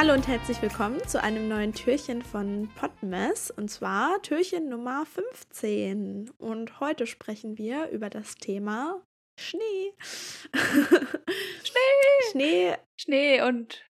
Hallo und herzlich willkommen zu einem neuen Türchen von Podmess und zwar Türchen Nummer 15. Und heute sprechen wir über das Thema Schnee. Schnee! Schnee. Schnee und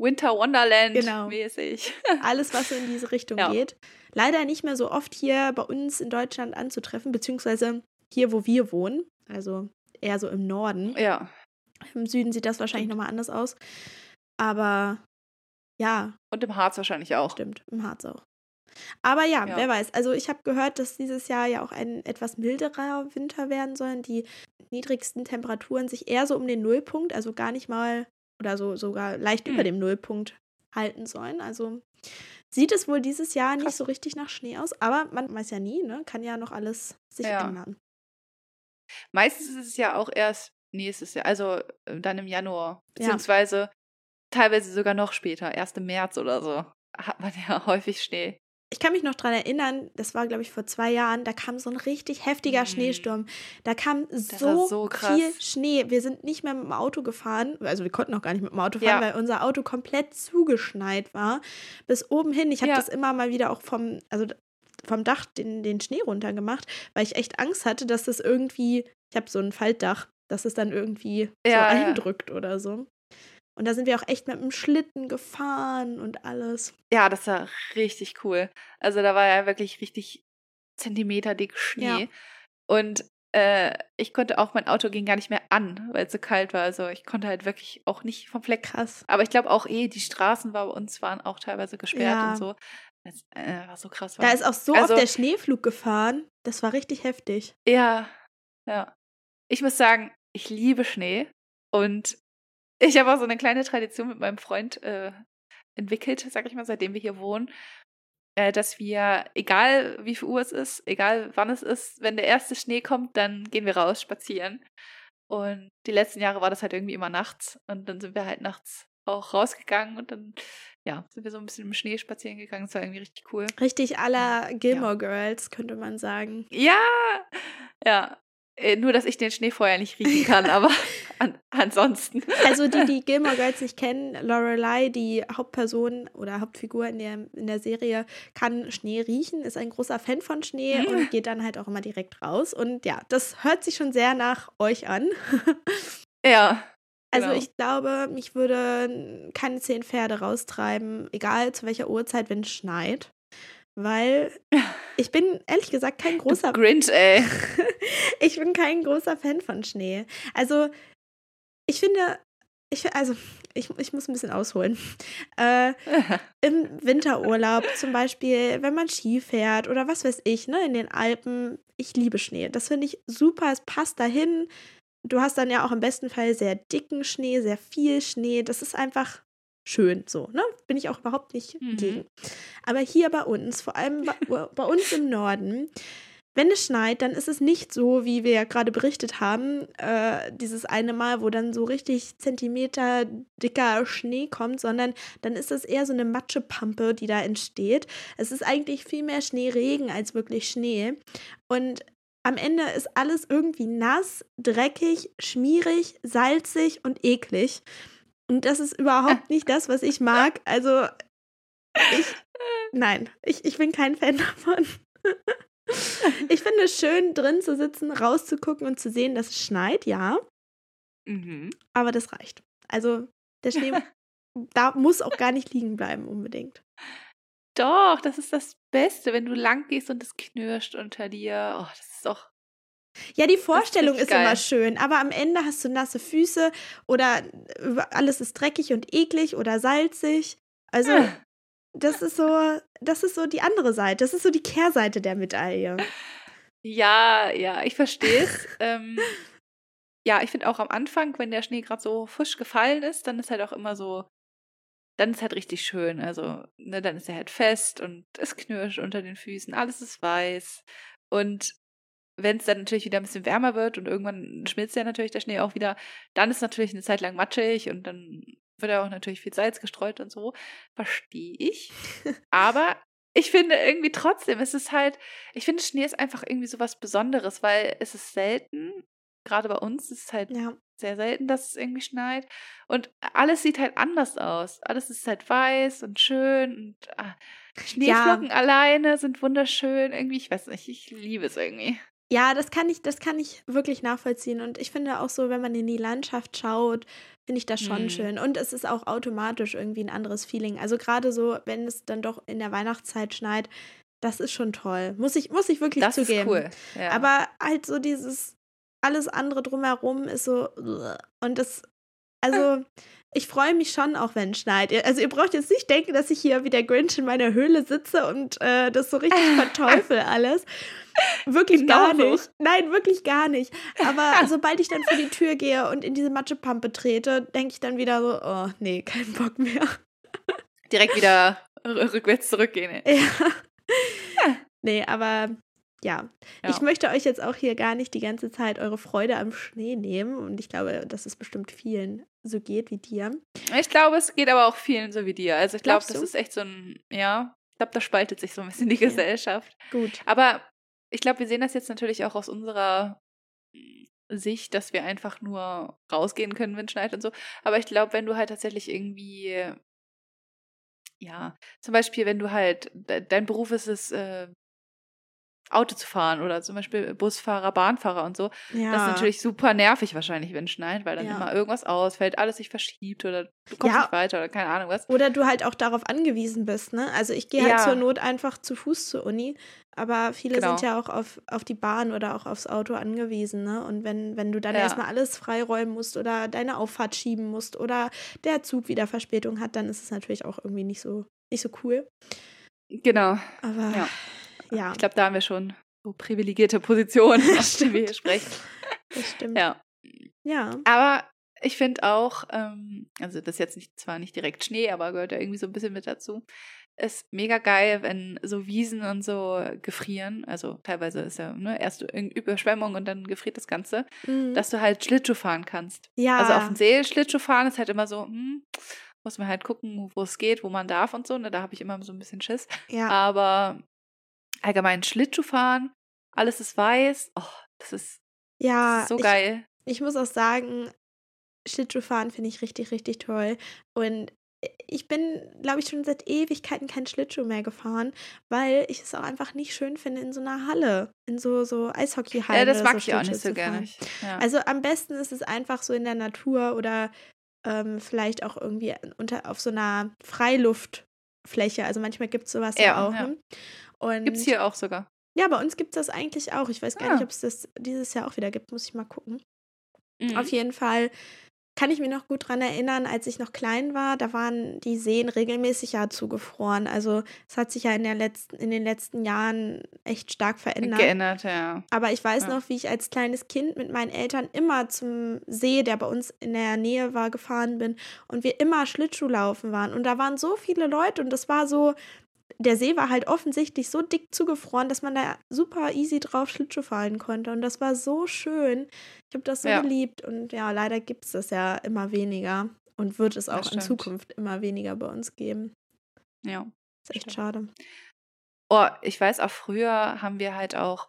Winter Wonderland Genau. mäßig. Alles, was so in diese Richtung Ja. geht. Leider nicht mehr so oft hier bei uns in Deutschland anzutreffen, beziehungsweise hier, wo wir wohnen. Also eher so im Norden. Ja. Im Süden sieht das wahrscheinlich nochmal anders aus. Aber ja, Und im Harz wahrscheinlich auch. Stimmt, im Harz auch. Aber ja, Ja. wer weiß. Also ich habe gehört, dass dieses Jahr ja auch ein etwas milderer Winter werden soll. Die niedrigsten Temperaturen sich eher so um den Nullpunkt, also gar nicht mal oder so sogar leicht Hm. über dem Nullpunkt halten sollen. Also sieht es wohl dieses Jahr nicht Krass. so richtig nach Schnee aus. Aber man weiß ja nie, ne? Kann ja noch alles sich Ja. ändern. Meistens ist es ja auch erst nächstes Jahr, also äh, dann im Januar. Ja. Teilweise sogar noch später, erst im März oder so, hat man ja häufig Schnee. Ich kann mich noch dran erinnern, das war, glaube ich, vor zwei Jahren, da kam so ein richtig heftiger Mm. Schneesturm. Da kam so, so viel Schnee. Wir sind nicht mehr mit dem Auto gefahren. Also wir konnten auch gar nicht mit dem Auto fahren, Ja. weil unser Auto komplett zugeschneit war. Bis oben hin. Ich habe Ja. das immer mal wieder auch vom, also vom Dach den, den Schnee runtergemacht, weil ich echt Angst hatte, dass das irgendwie, ich habe so ein Faltdach, dass es dann irgendwie so Ja, ja. eindrückt oder so. Und da sind wir auch echt mit dem Schlitten gefahren und alles. Ja, das war richtig cool. Also da war ja wirklich richtig Zentimeter dick Schnee. Ja. Und äh, ich konnte auch, mein Auto ging gar nicht mehr an, weil es so kalt war. Also ich konnte halt wirklich auch nicht vom Fleck Krass. Aber ich glaube auch eh, die Straßen bei uns waren auch teilweise gesperrt Ja. und so. Das äh, war so krass. Da war. ist auch so Also- oft der Schneeflug gefahren. Das war richtig heftig. Ja, ja. Ich muss sagen, ich liebe Schnee und ich habe auch so eine kleine Tradition mit meinem Freund äh, entwickelt, sag ich mal, seitdem wir hier wohnen, äh, dass wir, egal wie viel Uhr es ist, egal wann es ist, wenn der erste Schnee kommt, dann gehen wir raus spazieren. Und die letzten Jahre war das halt irgendwie immer nachts und dann sind wir halt nachts auch rausgegangen und dann, ja, sind wir so ein bisschen im Schnee spazieren gegangen. Das war irgendwie richtig cool. Richtig aller Gilmore Girls, könnte man sagen. Ja, ja. Äh, Nur, dass ich den Schnee vorher nicht riechen kann, aber an, ansonsten. Also die, die Gilmore Girls nicht kennen, Lorelei, die Hauptperson oder Hauptfigur in der, in der Serie, kann Schnee riechen, ist ein großer Fan von Schnee Mhm. und geht dann halt auch immer direkt raus. Und ja, das hört sich schon sehr nach euch an. Ja. Also Genau. ich glaube, mich würde keine zehn Pferde raustreiben, egal zu welcher Uhrzeit, wenn es schneit. Weil ich bin ehrlich gesagt kein großer Grinch, ey. ich bin kein großer Fan von Schnee. Also, ich finde, ich, also, ich, ich muss ein bisschen ausholen. Äh, Im Winterurlaub zum Beispiel, wenn man Ski fährt oder was weiß ich, ne, in den Alpen, ich liebe Schnee. Das finde ich super, es passt dahin. Du hast dann ja auch im besten Fall sehr dicken Schnee, sehr viel Schnee. Das ist einfach schön so, ne? Bin ich auch überhaupt nicht Mhm. gegen. Aber hier bei uns, vor allem bei, bei uns im Norden, wenn es schneit, dann ist es nicht so, wie wir ja gerade berichtet haben, äh, dieses eine Mal, wo dann so richtig Zentimeter dicker Schnee kommt, sondern dann ist es eher so eine Matschepampe, die da entsteht. Es ist eigentlich viel mehr Schneeregen als wirklich Schnee. Und am Ende ist alles irgendwie nass, dreckig, schmierig, salzig und eklig. Und das ist überhaupt nicht das, was ich mag. Also, ich, nein, ich, ich bin kein Fan davon. Ich finde es schön, drin zu sitzen, rauszugucken und zu sehen, dass es schneit, ja, Mhm. aber das reicht. Also, der Schnee, da muss auch gar nicht liegen bleiben, unbedingt. Doch, das ist das Beste, wenn du lang gehst und es knirscht unter dir. Oh, das ist doch. Ja, die Vorstellung ist, richtig immer schön, aber am Ende hast du nasse Füße oder alles ist dreckig und eklig oder salzig. Also, Äh, das ist so, das ist so die andere Seite. Das ist so die Kehrseite der Medaille. Ja, ja, ich verstehe es. ähm, ja, ich finde auch am Anfang, wenn der Schnee gerade so frisch gefallen ist, dann ist halt auch immer so, dann ist halt richtig schön. Also, ne, dann ist er halt fest und es knirscht unter den Füßen, alles ist weiß. Und wenn es dann natürlich wieder ein bisschen wärmer wird und irgendwann schmilzt ja natürlich der Schnee auch wieder, dann ist natürlich eine Zeit lang matschig und dann wird ja auch natürlich viel Salz gestreut und so. Verstehe ich. Aber ich finde irgendwie trotzdem, es ist halt, ich finde Schnee ist einfach irgendwie so was Besonderes, weil es ist selten, gerade bei uns ist es halt Ja. sehr selten, dass es irgendwie schneit. Und alles sieht halt anders aus. Alles ist halt weiß und schön und ah, Schneeflocken ja. alleine sind wunderschön. Irgendwie, ich weiß nicht, ich liebe es irgendwie. Ja, das kann ich, das kann ich wirklich nachvollziehen. Und ich finde auch so, wenn man in die Landschaft schaut, finde ich das schon hm. schön. Und es ist auch automatisch irgendwie ein anderes Feeling. Also gerade so, wenn es dann doch in der Weihnachtszeit schneit, das ist schon toll. Muss ich, muss ich wirklich das zugeben. Ist cool. Ja. Aber halt so dieses alles andere drumherum ist so. Und das, also. ich freue mich schon auch, wenn es schneit. Also ihr braucht jetzt nicht denken, dass ich hier wie der Grinch in meiner Höhle sitze und äh, das so richtig verteufel alles. Wirklich gar nicht. Nein, wirklich gar nicht. Aber sobald ich dann vor die Tür gehe und in diese Matschepampe trete, denke ich dann wieder so, oh nee, kein Bock mehr. Direkt wieder rückwärts zurückgehen. Ja. ja. Nee, aber ja. ja. ich möchte euch jetzt auch hier gar nicht die ganze Zeit eure Freude am Schnee nehmen. Und ich glaube, dass es bestimmt vielen so geht wie dir. Ich glaube, es geht aber auch vielen so wie dir. Also ich glaube, das ist echt so ein, ja, ich glaube, da spaltet sich so ein bisschen die Gesellschaft. Gut. Aber ich glaube, wir sehen das jetzt natürlich auch aus unserer Sicht, dass wir einfach nur rausgehen können, wenn es schneit und so. Aber ich glaube, wenn du halt tatsächlich irgendwie, ja, zum Beispiel, wenn du halt, dein Beruf ist es, äh, Auto zu fahren oder zum Beispiel Busfahrer, Bahnfahrer und so. Ja. Das ist natürlich super nervig wahrscheinlich, wenn es schneit, weil dann ja. immer irgendwas ausfällt, alles sich verschiebt oder du kommst ja. nicht weiter oder keine Ahnung was. Oder du halt auch darauf angewiesen bist, ne? Also ich gehe halt zur Not einfach zu Fuß zur Uni, aber viele genau. sind ja auch auf, auf die Bahn oder auch aufs Auto angewiesen, ne? Und wenn, wenn du dann erstmal alles freiräumen musst oder deine Auffahrt schieben musst oder der Zug wieder Verspätung hat, dann ist es natürlich auch irgendwie nicht so, nicht so cool. Genau. Aber ja ja. Ich glaube, da haben wir schon so privilegierte Positionen, auf die wir hier sprechen. Das stimmt. Ja. Ja. Aber ich finde auch, ähm, also das ist jetzt nicht, zwar nicht direkt Schnee, aber gehört ja irgendwie so ein bisschen mit dazu. Ist mega geil, wenn so Wiesen und so gefrieren. Also teilweise ist ja ne, erst Überschwemmung und dann gefriert das Ganze, mhm. dass du halt Schlittschuh fahren kannst. Ja. Also auf dem See Schlittschuh fahren ist halt immer so, hm, muss man halt gucken, wo es geht, wo man darf und so. Ne? Da habe ich immer so ein bisschen Schiss. Ja. Aber allgemein Schlittschuh fahren, alles ist weiß. Oh, das ist, ja, so geil. Ich, ich muss auch sagen, Schlittschuhfahren finde ich richtig, richtig toll. Und ich bin, glaube ich, schon seit Ewigkeiten kein Schlittschuh mehr gefahren, weil ich es auch einfach nicht schön finde in so einer Halle, in so, so Eishockeyhallen. Ja, das mag so ich auch nicht so gerne. Ja. Also am besten ist es einfach so in der Natur oder ähm, vielleicht auch irgendwie unter, auf so einer Freiluftfläche. Also manchmal gibt es sowas ja, ja auch. Ja. Ne? Gibt es hier auch sogar. Ja, bei uns gibt es das eigentlich auch. Ich weiß gar ah. nicht, ob es das dieses Jahr auch wieder gibt. Muss ich mal gucken. Mhm. Auf jeden Fall kann ich mich noch gut daran erinnern, als ich noch klein war, da waren die Seen regelmäßig ja zugefroren. Also es hat sich ja in, der letzten, in den letzten Jahren echt stark verändert. Geändert, ja. Aber ich weiß ja. noch, wie ich als kleines Kind mit meinen Eltern immer zum See, der bei uns in der Nähe war, gefahren bin und wir immer Schlittschuhlaufen waren. Und da waren so viele Leute und das war so, der See war halt offensichtlich so dick zugefroren, dass man da super easy drauf Schlittschuh fahren konnte. Und das war so schön. Ich habe das so ja. geliebt. Und ja, leider gibt es das ja immer weniger. Und wird es auch in Zukunft immer weniger bei uns geben. Ja. Ist echt stimmt. schade. Oh, ich weiß auch früher haben wir halt auch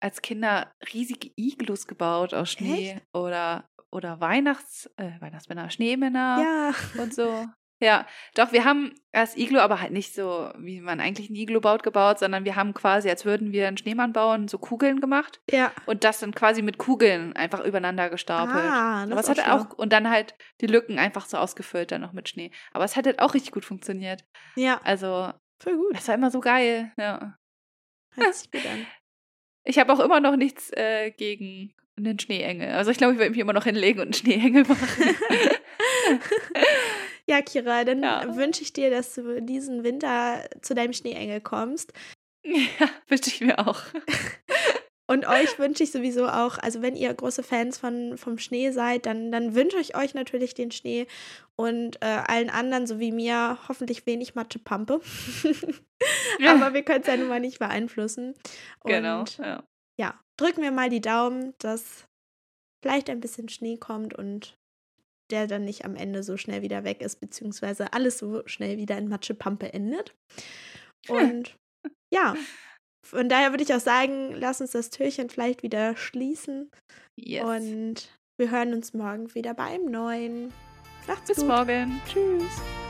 als Kinder riesige Iglus gebaut aus Schnee echt? oder oder Weihnachts äh, Weihnachtsmänner, Schneemänner ja. und so. Ja, doch, wir haben das Iglo, aber halt nicht so, wie man eigentlich ein Iglo baut, gebaut, sondern wir haben quasi, als würden wir einen Schneemann bauen, so Kugeln gemacht. Ja. Und das dann quasi mit Kugeln einfach übereinander gestapelt. Ah, das aber es hat auch, und dann halt die Lücken einfach so ausgefüllt dann noch mit Schnee. Aber es hat halt auch richtig gut funktioniert. Ja. Also, voll gut. Das war immer so geil, ja. Hört sich gut an. Ich habe auch immer noch nichts äh, gegen einen Schneeengel. Also ich glaube, ich werde mich immer noch hinlegen und einen Schneeengel machen. Ja, Kira, dann ja. wünsche ich dir, dass du diesen Winter zu deinem Schneeengel kommst. Ja, wünsche ich mir auch. Und euch wünsche ich sowieso auch, also wenn ihr große Fans von, vom Schnee seid, dann, dann wünsche ich euch natürlich den Schnee und äh, allen anderen, so wie mir, hoffentlich wenig Matschepampe. Aber wir können es ja nun mal nicht beeinflussen. Genau, und, genau. Ja. ja, drücken wir mal die Daumen, dass vielleicht ein bisschen Schnee kommt und der dann nicht am Ende so schnell wieder weg ist, beziehungsweise alles so schnell wieder in Matschepampe endet. Und ja, von daher würde ich auch sagen, lass uns das Türchen vielleicht wieder schließen. Yes. Und Wir hören uns morgen wieder beim Neuen. Macht's Bis gut. morgen. Tschüss.